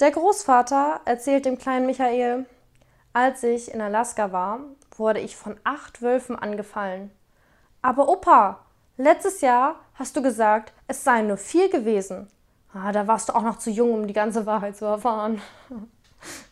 Der Großvater erzählt dem kleinen Michael, als ich in Alaska war, wurde ich von acht Wölfen angefallen. Aber Opa, letztes Jahr hast du gesagt, es seien nur vier gewesen. Ah, da warst du auch noch zu jung, um die ganze Wahrheit zu erfahren.